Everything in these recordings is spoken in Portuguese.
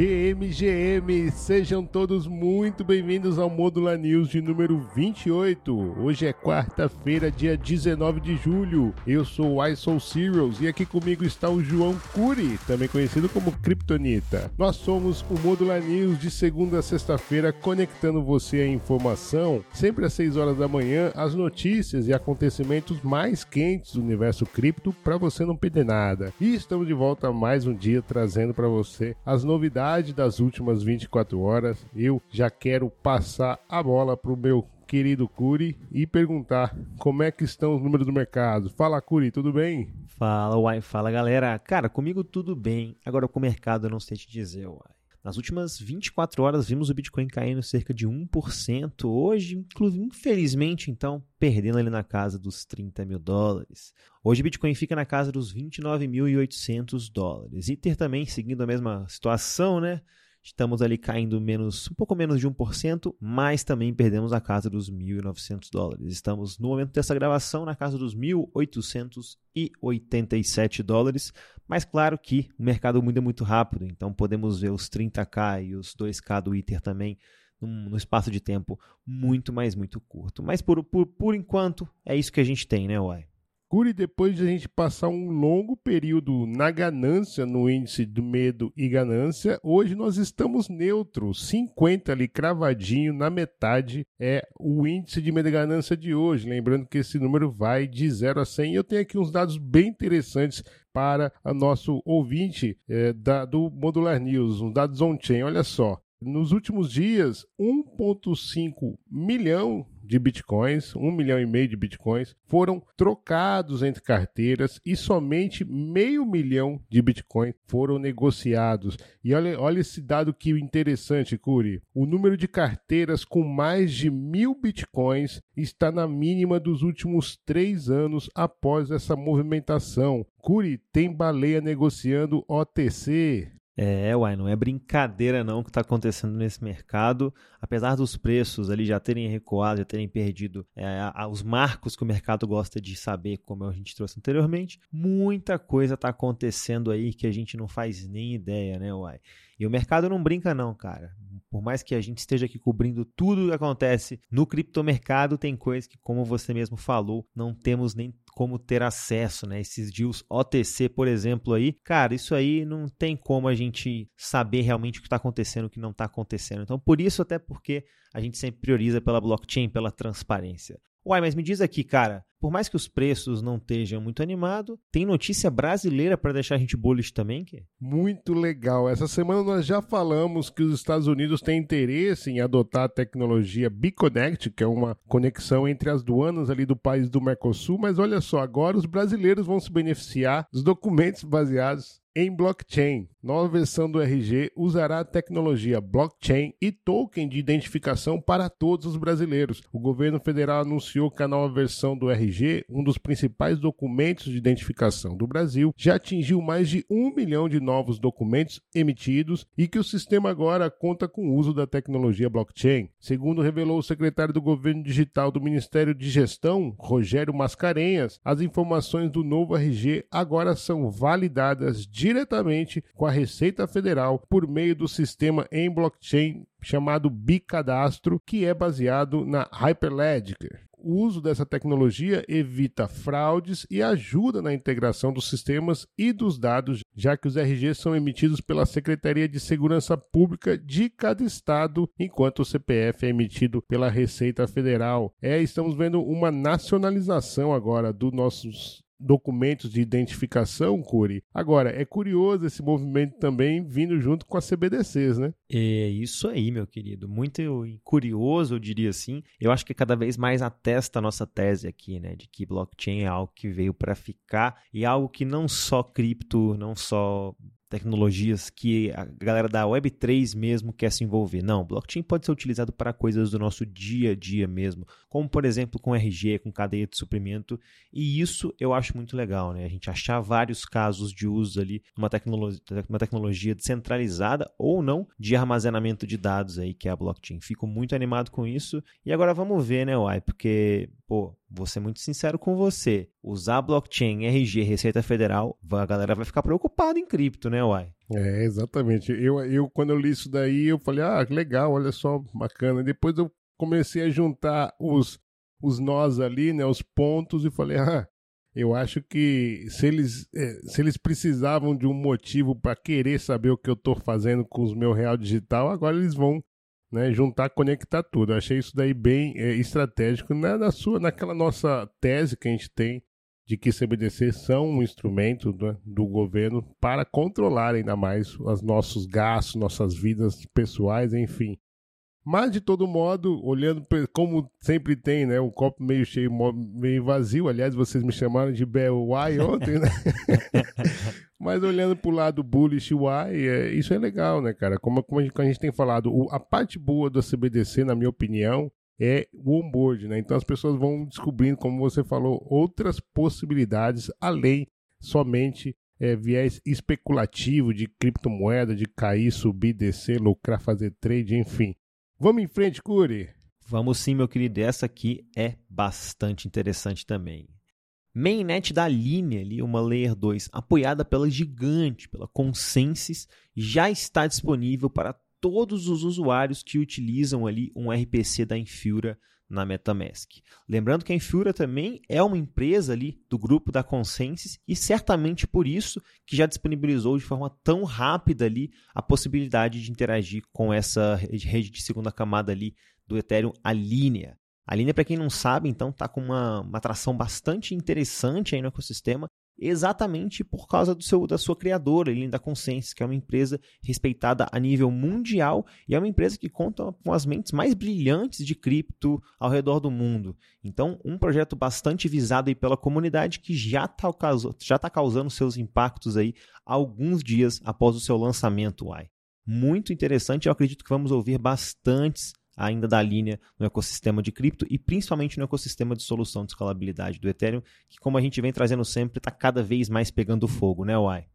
GMGM, sejam todos muito bem-vindos ao Módula News de número 28. Hoje é quarta-feira, dia 19 de julho. Eu sou o iSoul Serials e aqui comigo está o João Curi, também conhecido como Kryptonita. Nós somos o Módula News de segunda a sexta-feira, conectando você à informação, sempre às 6 horas da manhã, as notícias e acontecimentos mais quentes do universo cripto para você não perder nada. E estamos de volta mais um dia trazendo para você as novidades das últimas 24 horas. Eu já quero passar a bola pro meu querido Curi e perguntar como é que estão os números do mercado. Fala, Curi, tudo bem? Fala, Uai, fala galera. Cara, comigo tudo bem. Agora com o mercado eu não sei te dizer, Uai. Nas últimas 24 horas vimos o Bitcoin caindo cerca de 1%. Hoje, infelizmente, então, perdendo ali na casa dos 30 mil dólares. Hoje o Bitcoin fica na casa dos 29.800 dólares. Ether também seguindo a mesma situação, né? Estamos ali caindo menos, um pouco menos de 1%, mas também perdemos a casa dos 1.900 dólares. Estamos, no momento dessa gravação, na casa dos 1.887 dólares, mas claro que o mercado muda muito rápido, então podemos ver os 30k e os 2k do Ether também num espaço de tempo muito, mais muito curto. Mas por, por, por enquanto, é isso que a gente tem, né, Uai? Curi, depois de a gente passar um longo período na ganância, no índice do medo e ganância, hoje nós estamos neutros, 50 ali cravadinho na metade é o índice de medo e ganância de hoje. Lembrando que esse número vai de 0 a 100. Eu tenho aqui uns dados bem interessantes para o nosso ouvinte é, da, do Modular News, uns dados on-chain. Olha só, nos últimos dias, 1,5 milhão de bitcoins, um milhão e meio de bitcoins, foram trocados entre carteiras e somente meio milhão de bitcoins foram negociados. E olha, olha esse dado que interessante, Curi. O número de carteiras com mais de mil bitcoins está na mínima dos últimos três anos após essa movimentação. Curi, tem baleia negociando OTC. É, uai, não é brincadeira não que está acontecendo nesse mercado. Apesar dos preços ali já terem recuado, já terem perdido é, os marcos que o mercado gosta de saber, como a gente trouxe anteriormente, muita coisa está acontecendo aí que a gente não faz nem ideia, né, uai? E o mercado não brinca não, cara. Por mais que a gente esteja aqui cobrindo tudo o que acontece no criptomercado, tem coisas que, como você mesmo falou, não temos nem como ter acesso, né? Esses deals OTC, por exemplo, aí, cara, isso aí não tem como a gente saber realmente o que está acontecendo, o que não está acontecendo. Então, por isso, até porque a gente sempre prioriza pela blockchain, pela transparência. Uai, mas me diz aqui, cara, por mais que os preços não estejam muito animados, tem notícia brasileira para deixar a gente bullish também, que? Muito legal. Essa semana nós já falamos que os Estados Unidos têm interesse em adotar a tecnologia BeConnect, que é uma conexão entre as duanas ali do país do Mercosul, mas olha só, agora os brasileiros vão se beneficiar dos documentos baseados em blockchain. Nova versão do RG usará a tecnologia blockchain e token de identificação para todos os brasileiros. O governo federal anunciou que a nova versão do RG, um dos principais documentos de identificação do Brasil, já atingiu mais de um milhão de novos documentos emitidos e que o sistema agora conta com o uso da tecnologia blockchain. Segundo revelou o secretário do Governo Digital do Ministério de Gestão, Rogério Mascarenhas, as informações do novo RG agora são validadas diretamente com a Receita Federal por meio do sistema em blockchain chamado Bicadastro, que é baseado na Hyperledger. O uso dessa tecnologia evita fraudes e ajuda na integração dos sistemas e dos dados, já que os RGs são emitidos pela Secretaria de Segurança Pública de cada estado, enquanto o CPF é emitido pela Receita Federal. É, estamos vendo uma nacionalização agora dos nossos documentos de identificação, Curi. Agora, é curioso esse movimento também vindo junto com as CBDCs, né? É isso aí, meu querido. Muito curioso, eu diria assim. Eu acho que cada vez mais atesta a nossa tese aqui, né, de que blockchain é algo que veio para ficar e algo que não só cripto, não só tecnologias que a galera da Web3 mesmo quer se envolver. Não, blockchain pode ser utilizado para coisas do nosso dia a dia mesmo, como por exemplo com RG, com cadeia de suprimento, e isso eu acho muito legal, né? A gente achar vários casos de uso ali numa tecnologia, uma tecnologia descentralizada ou não de armazenamento de dados aí que é a blockchain. Fico muito animado com isso. E agora vamos ver, né, Uai, porque pô, vou ser muito sincero com você, usar blockchain, RG, Receita Federal, a galera vai ficar preocupada em cripto, né, uai? É, exatamente. Eu, eu, quando eu li isso daí, eu falei, ah, legal, olha só, bacana. Depois eu comecei a juntar os, os nós ali, né, os pontos, e falei, ah, eu acho que se eles, é, se eles precisavam de um motivo para querer saber o que eu estou fazendo com os meu real digital, agora eles vão né, juntar, conectar tudo. Eu achei isso daí bem é, estratégico né, na sua, naquela nossa tese que a gente tem de que CBDC são um instrumento do, do governo para controlar ainda mais os nossos gastos, nossas vidas pessoais, enfim. Mas, de todo modo, olhando como sempre tem, né? Um copo meio cheio, meio vazio. Aliás, vocês me chamaram de BY ontem, né? Mas olhando para o lado bullish Y, é, isso é legal, né, cara? Como, como a, gente, a, gente, tem falado, o, a parte boa do CBDC, na minha opinião, é o onboard, né? Então as pessoas vão descobrindo, como você falou, outras possibilidades além somente é, viés especulativo de criptomoeda, de cair, subir, descer, lucrar, fazer trade, enfim. Vamos em frente, Curi? Vamos sim, meu querido. Essa aqui é bastante interessante também. Mainnet da linha ali, uma Layer 2, apoiada pela gigante, pela Consensus, já está disponível para todos os usuários que utilizam ali um RPC da Infura na MetaMask. Lembrando que a Infura também é uma empresa ali do grupo da Consensus e certamente por isso que já disponibilizou de forma tão rápida ali a possibilidade de interagir com essa rede de segunda camada ali do Ethereum, a Linea. A Linea, para quem não sabe, então está com uma, uma atração bastante interessante aí no ecossistema exatamente por causa do seu, da sua criadora, Linda Consensus, que é uma empresa respeitada a nível mundial e é uma empresa que conta com as mentes mais brilhantes de cripto ao redor do mundo. Então, um projeto bastante visado aí pela comunidade que já está já tá causando seus impactos aí alguns dias após o seu lançamento, uai. Muito interessante, eu acredito que vamos ouvir bastantes ainda da linha no ecossistema de cripto e principalmente no ecossistema de solução de escalabilidade do Ethereum, que como a gente vem trazendo sempre, está cada vez mais pegando fogo, né, Uai?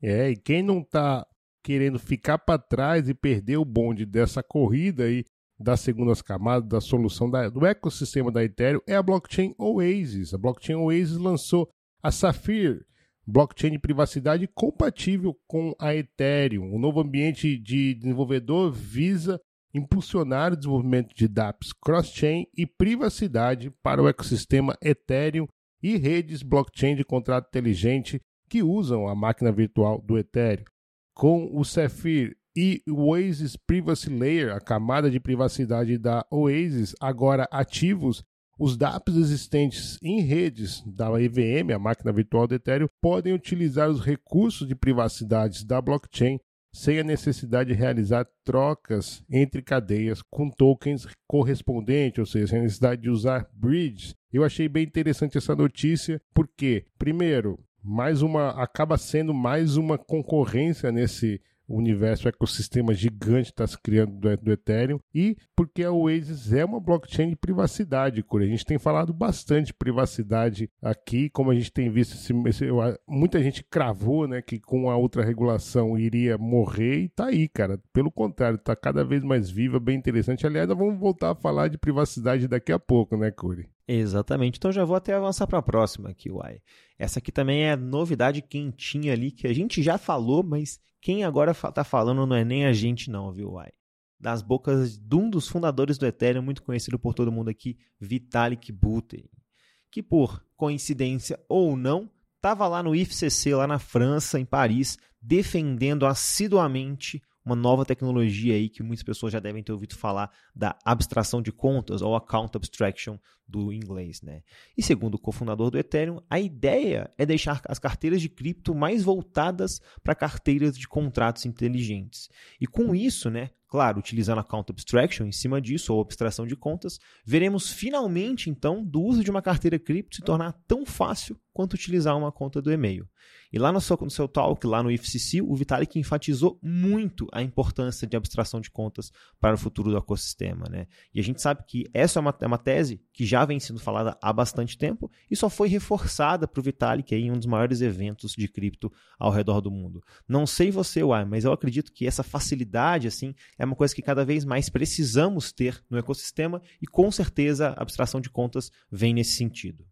É, e quem não está querendo ficar para trás e perder o bonde dessa corrida aí das segundas camadas da solução da, do ecossistema da Ethereum é a blockchain Oasis. A blockchain Oasis lançou a Sapphire, blockchain de privacidade compatível com a Ethereum. O novo ambiente de desenvolvedor visa impulsionar o desenvolvimento de dApps cross-chain e privacidade para o ecossistema Ethereum e redes blockchain de contrato inteligente que usam a máquina virtual do Ethereum. Com o Sapphire e o Oasis Privacy Layer, a camada de privacidade da Oasis, agora ativos, os dApps existentes em redes da EVM, a máquina virtual do Ethereum, podem utilizar os recursos de privacidade da blockchain sem a necessidade de realizar trocas entre cadeias com tokens correspondentes, ou seja, sem a necessidade de usar bridges. Eu achei bem interessante essa notícia, porque, primeiro, mais uma acaba sendo mais uma concorrência nesse o universo, o ecossistema gigante está se criando do, do, Ethereum e porque a Oasis é uma blockchain de privacidade, Corey. A gente tem falado bastante de privacidade aqui, como a gente tem visto, esse, esse, muita gente cravou né, que com a outra regulação iria morrer e tá aí, cara. Pelo contrário, está cada vez mais viva, bem interessante. Aliás, nós vamos voltar a falar de privacidade daqui a pouco, né, Corey? Exatamente. Então já vou até avançar para a próxima aqui, Uai. Essa aqui também é novidade quentinha ali, que a gente já falou, mas quem agora está falando não é nem a gente não, viu, Uai? Das bocas de um dos fundadores do Ethereum, muito conhecido por todo mundo aqui, Vitalik Buterin. Que por coincidência ou não, estava lá no IFCC, lá na França, em Paris, defendendo assiduamente uma nova tecnologia aí que muitas pessoas já devem ter ouvido falar da abstração de contas ou account abstraction do inglês, né? E segundo o cofundador do Ethereum, a ideia é deixar as carteiras de cripto mais voltadas para carteiras de contratos inteligentes. E com isso, né, claro, utilizando account abstraction em cima disso ou abstração de contas, veremos finalmente então do uso de uma carteira cripto se tornar tão fácil quanto utilizar uma conta do e-mail. E lá no seu, no seu talk, lá no IFCC, o Vitalik enfatizou muito a importância de abstração de contas para o futuro do ecossistema. Né? E a gente sabe que essa é uma, é uma tese que já vem sendo falada há bastante tempo e só foi reforçada para o Vitalik em um dos maiores eventos de cripto ao redor do mundo. Não sei você, Uai, mas eu acredito que essa facilidade assim é uma coisa que cada vez mais precisamos ter no ecossistema e com certeza a abstração de contas vem nesse sentido.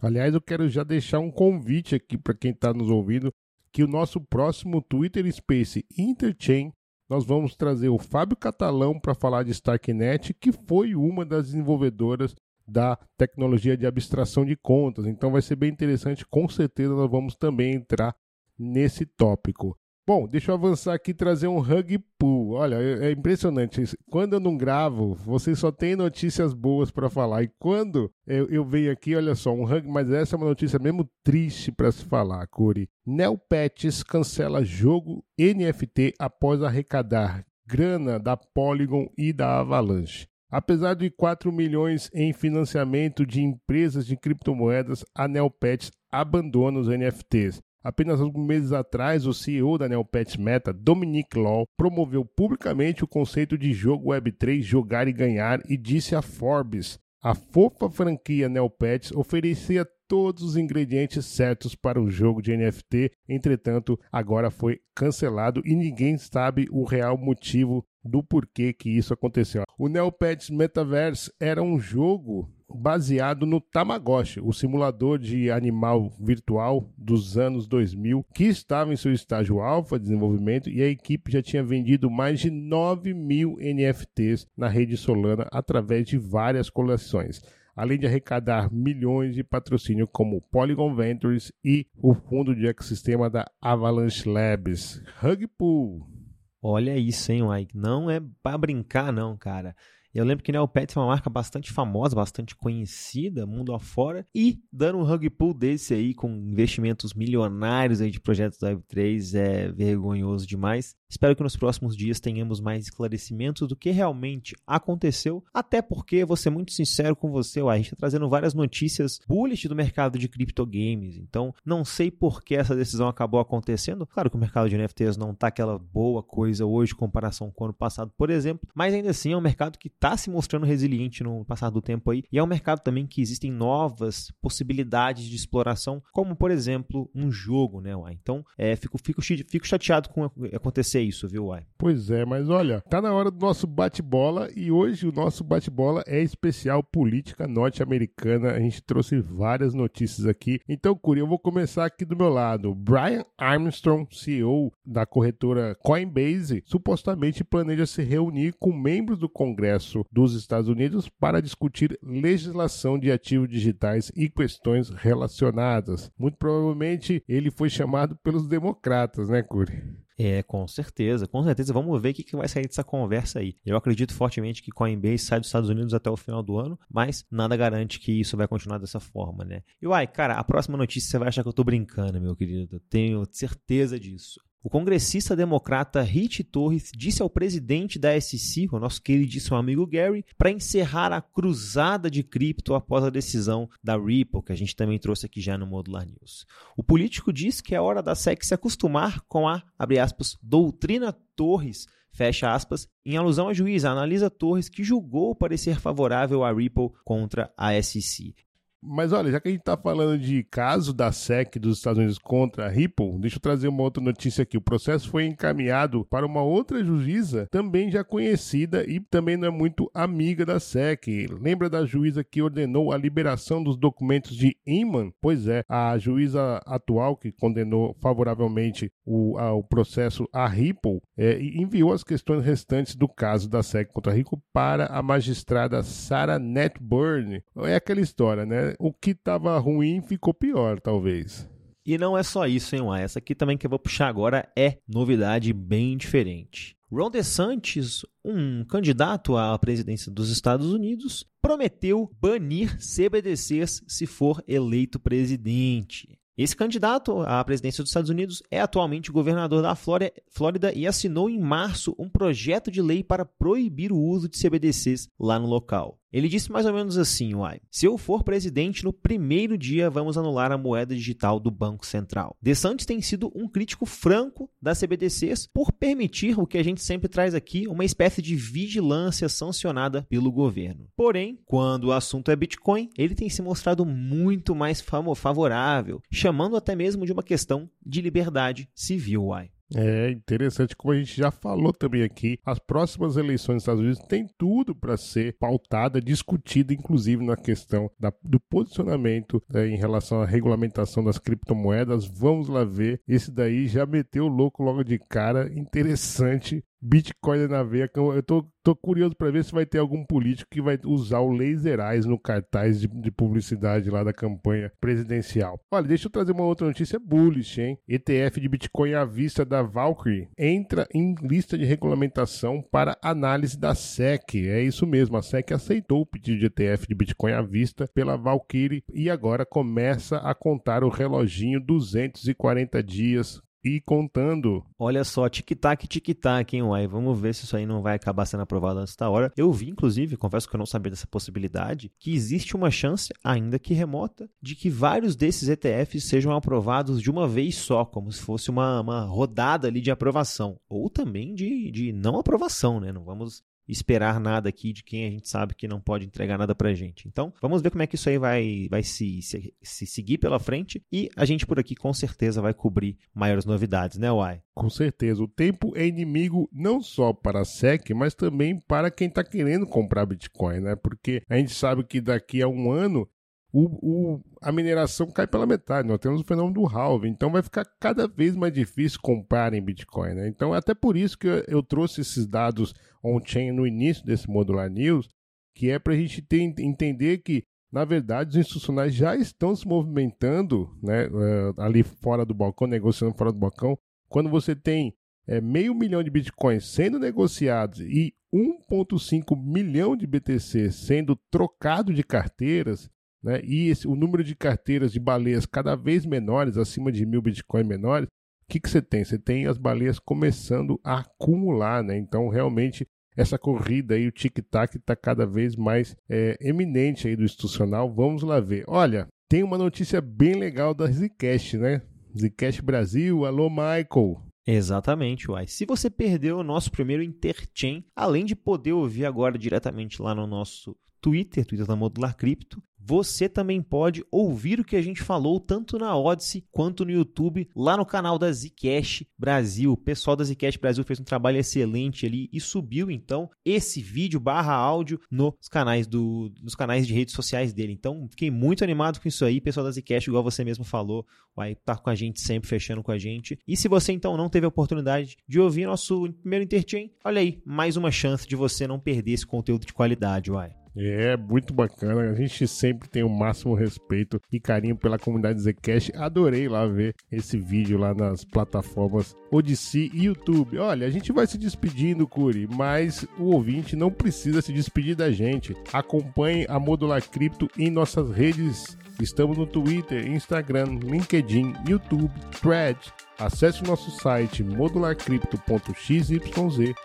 Aliás, eu quero já deixar um convite aqui para quem está nos ouvindo que o nosso próximo Twitter Space Interchain nós vamos trazer o Fábio Catalão para falar de Starknet, que foi uma das desenvolvedoras da tecnologia de abstração de contas. Então vai ser bem interessante, com certeza nós vamos também entrar nesse tópico. Bom, deixa eu avançar aqui e trazer um Hug Pool. Olha, é, é impressionante. Quando eu não gravo, vocês só têm notícias boas para falar. E quando eu, eu, venho aqui, olha só, um Hug, mas essa é uma notícia mesmo triste para se falar, Curi. Neopets cancela jogo NFT após arrecadar grana da Polygon e da Avalanche. Apesar de 4 milhões em financiamento de empresas de criptomoedas, a Neopets abandona os NFTs. Apenas alguns meses atrás, o CEO da Neopets Meta, Dominic Law, promoveu publicamente o conceito de jogo Web3 jogar e ganhar e disse a Forbes: a fofa franquia Neopets oferecia todos os ingredientes certos para o jogo de NFT, entretanto, agora foi cancelado e ninguém sabe o real motivo do porquê que isso aconteceu. O Neopets Metaverse era um jogo baseado no Tamagotchi, o simulador de animal virtual dos anos 2000, que estava em seu estágio alfa de desenvolvimento e a equipe já tinha vendido mais de 9 mil NFTs na rede Solana através de várias coleções além de arrecadar milhões de patrocínio como Polygon Ventures e o fundo de ecossistema da Avalanche Labs. Rugpool. Olha isso, hein, Mike? Não é para brincar, não, cara. Eu lembro que Neopets é uma marca bastante famosa, bastante conhecida mundo afora. E dando um rug pull desse aí, com investimentos milionários aí de projetos da Web3, é vergonhoso demais. Espero que nos próximos dias tenhamos mais esclarecimentos do que realmente aconteceu, até porque, vou ser muito sincero com você, a gente está trazendo várias notícias bullish do mercado de criptogames, então não sei por que essa decisão acabou acontecendo. Claro que o mercado de NFTs não está aquela boa coisa hoje em comparação com o ano passado, por exemplo, mas ainda assim é um mercado que está se mostrando resiliente no passar do tempo aí, e é um mercado também que existem novas possibilidades de exploração, como por exemplo um jogo, né? Então, é, fico, fico, fico chateado com acontecer isso, viu, Uai? Pois é, mas olha, tá na hora do nosso bate-bola e hoje o nosso bate-bola é especial política norte-americana. A gente trouxe várias notícias aqui. Então, Curi, eu vou começar aqui do meu lado. Brian Armstrong, CEO da corretora Coinbase, supostamente planeja se reunir com membros do Congresso dos Estados Unidos para discutir legislação de ativos digitais e questões relacionadas. Muito provavelmente ele foi chamado pelos democratas, né, Curi? É, com certeza, com certeza. Vamos ver o que, que vai sair dessa conversa aí. Eu acredito fortemente que Coinbase sai dos Estados Unidos até o final do ano, mas nada garante que isso vai continuar dessa forma, né? E uai, cara, a próxima notícia você vai achar que eu tô brincando, meu querido. Tenho certeza disso. O congressista democrata Rich Torres disse ao presidente da SEC, o nosso queridíssimo amigo Gary, para encerrar a cruzada de cripto após a decisão da Ripple, que a gente também trouxe aqui já no Modular News. O político disse que é hora da SEC se acostumar com a, aspas, doutrina Torres, fecha aspas, em alusão à juíza Analisa Torres, que julgou parecer favorável à Ripple contra a SEC. Mas olha, já que a gente está falando de caso da SEC dos Estados Unidos contra a Ripple, deixa eu trazer uma outra notícia aqui. O processo foi encaminhado para uma outra juíza, também já conhecida e também não é muito amiga da SEC. Lembra da juíza que ordenou a liberação dos documentos de Inman? Pois é, a juíza atual que condenou favoravelmente o, a, o processo a Ripple é, enviou as questões restantes do caso da SEC contra a Ripple para a magistrada Sarah Netburn. É aquela história, né? O que estava ruim ficou pior, talvez. E não é só isso, hein, Uai? Essa aqui também que eu vou puxar agora é novidade bem diferente. Ron DeSantis, um candidato à presidência dos Estados Unidos, prometeu banir CBDCs se for eleito presidente. Esse candidato à presidência dos Estados Unidos é atualmente governador da Flórida e assinou em março um projeto de lei para proibir o uso de CBDCs lá no local. Ele disse mais ou menos assim, uai. Se eu for presidente, no primeiro dia vamos anular a moeda digital do Banco Central. DeSantis tem sido um crítico franco das CBDCs por permitir o que a gente sempre traz aqui, uma espécie de vigilância sancionada pelo governo. Porém, quando o assunto é Bitcoin, ele tem se mostrado muito mais favorável, chamando até mesmo de uma questão de liberdade civil, uai. É interessante, como a gente já falou também aqui, as próximas eleições dos Estados Unidos têm tudo para ser pautada, discutida, inclusive na questão da, do posicionamento né, em relação à regulamentação das criptomoedas. Vamos lá ver. Esse daí já meteu o louco logo de cara. Interessante Bitcoin na veia. Eu tô, tô curioso para ver se vai ter algum político que vai usar o laserais no cartaz de, de, publicidade lá da campanha presidencial. Olha, deixa eu trazer uma outra notícia bullish, hein? ETF de Bitcoin à vista da Valkyrie entra em lista de regulamentação para análise da SEC. É isso mesmo, a SEC aceitou o pedido de ETF de Bitcoin à vista pela Valkyrie e agora começa a contar o reloginho 240 dias e contando. Olha só, tic-tac, tic-tac, hein, uai. Vamos ver se isso aí não vai acabar sendo aprovado antes da hora. Eu vi, inclusive, confesso que eu não sabia dessa possibilidade, que existe uma chance, ainda que remota, de que vários desses ETFs sejam aprovados de uma vez só, como se fosse uma, uma rodada ali de aprovação. Ou também de, de não aprovação, né? Não vamos esperar nada aqui de quem a gente sabe que não pode entregar nada pra gente. Então, vamos ver como é que isso aí vai, vai se, se, se seguir pela frente e a gente por aqui com certeza vai cobrir maiores novidades, né, Uai? Com certeza. O tempo é inimigo não só para a SEC, mas também para quem está querendo comprar Bitcoin, né? Porque a gente sabe que daqui a um ano o, o, a mineração cai pela metade. Nós temos o fenômeno do halving, então vai ficar cada vez mais difícil comprar em Bitcoin. Né? Então, é até por isso que eu, eu trouxe esses dados on-chain no início desse Modular News, que é para a gente ter, entender que, na verdade, os institucionais já estão se movimentando né, uh, ali fora do balcão, negociando fora do balcão. Quando você tem é, meio milhão de bitcoins sendo negociados e 1,5 milhão de BTC sendo trocado de carteiras, né? E esse, o número de carteiras de baleias cada vez menores, acima de mil Bitcoin menores, o que, que você tem? Você tem as baleias começando a acumular, né? Então, realmente, essa corrida aí, o tic-tac está cada vez mais é, eminente aí do institucional. Vamos lá ver. Olha, tem uma notícia bem legal da Zcash, né? Zcash Brasil, alô Michael. Exatamente, Uai. Se você perdeu o nosso primeiro Interchain, além de poder ouvir agora diretamente lá no nosso Twitter, Twitter da Modular Cripto, você também pode ouvir o que a gente falou tanto na Odyssey quanto no YouTube, lá no canal da Zcash Brasil. O pessoal da Zcash Brasil fez um trabalho excelente ali e subiu então esse vídeo barra áudio nos canais do, nos canais de redes sociais dele. Então, fiquei muito animado com isso aí, pessoal da Zcash, igual você mesmo falou, vai estar tá com a gente sempre fechando com a gente. E se você então não teve a oportunidade de ouvir nosso primeiro Interchain, olha aí, mais uma chance de você não perder esse conteúdo de qualidade, uai. É, muito bacana. A gente sempre tem o máximo respeito e carinho pela comunidade Zcash. Adorei lá ver esse vídeo lá nas plataformas Odyssey e YouTube. Olha, a gente vai se despedindo, Curi, mas o ouvinte não precisa se despedir da gente. Acompanhe a Modular Cripto em nossas redes. Estamos no Twitter, Instagram, LinkedIn, YouTube, Thread Acesse nosso site modularcrypto.xyz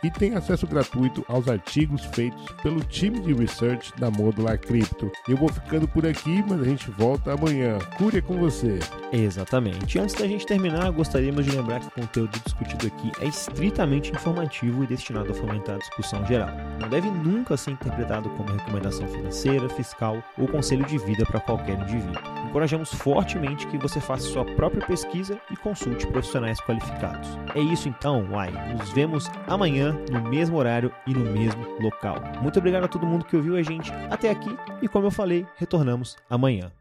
e tenha acesso gratuito aos artigos feitos pelo time de research da Modular Crypto. Eu vou ficando por aqui, mas a gente volta amanhã. Cure com você. Exatamente. Antes da gente terminar, gostaríamos de lembrar que o conteúdo discutido aqui é estritamente informativo e destinado a fomentar a discussão geral. Não deve nunca ser interpretado como recomendação financeira, fiscal ou conselho de vida para qualquer indivíduo. Encorajamos fortemente que você faça sua própria pesquisa e consulte profissionais qualificados. É isso então, Uai. Nos vemos amanhã no mesmo horário e no mesmo local. Muito obrigado a todo mundo que ouviu a gente até aqui e como eu falei, retornamos amanhã.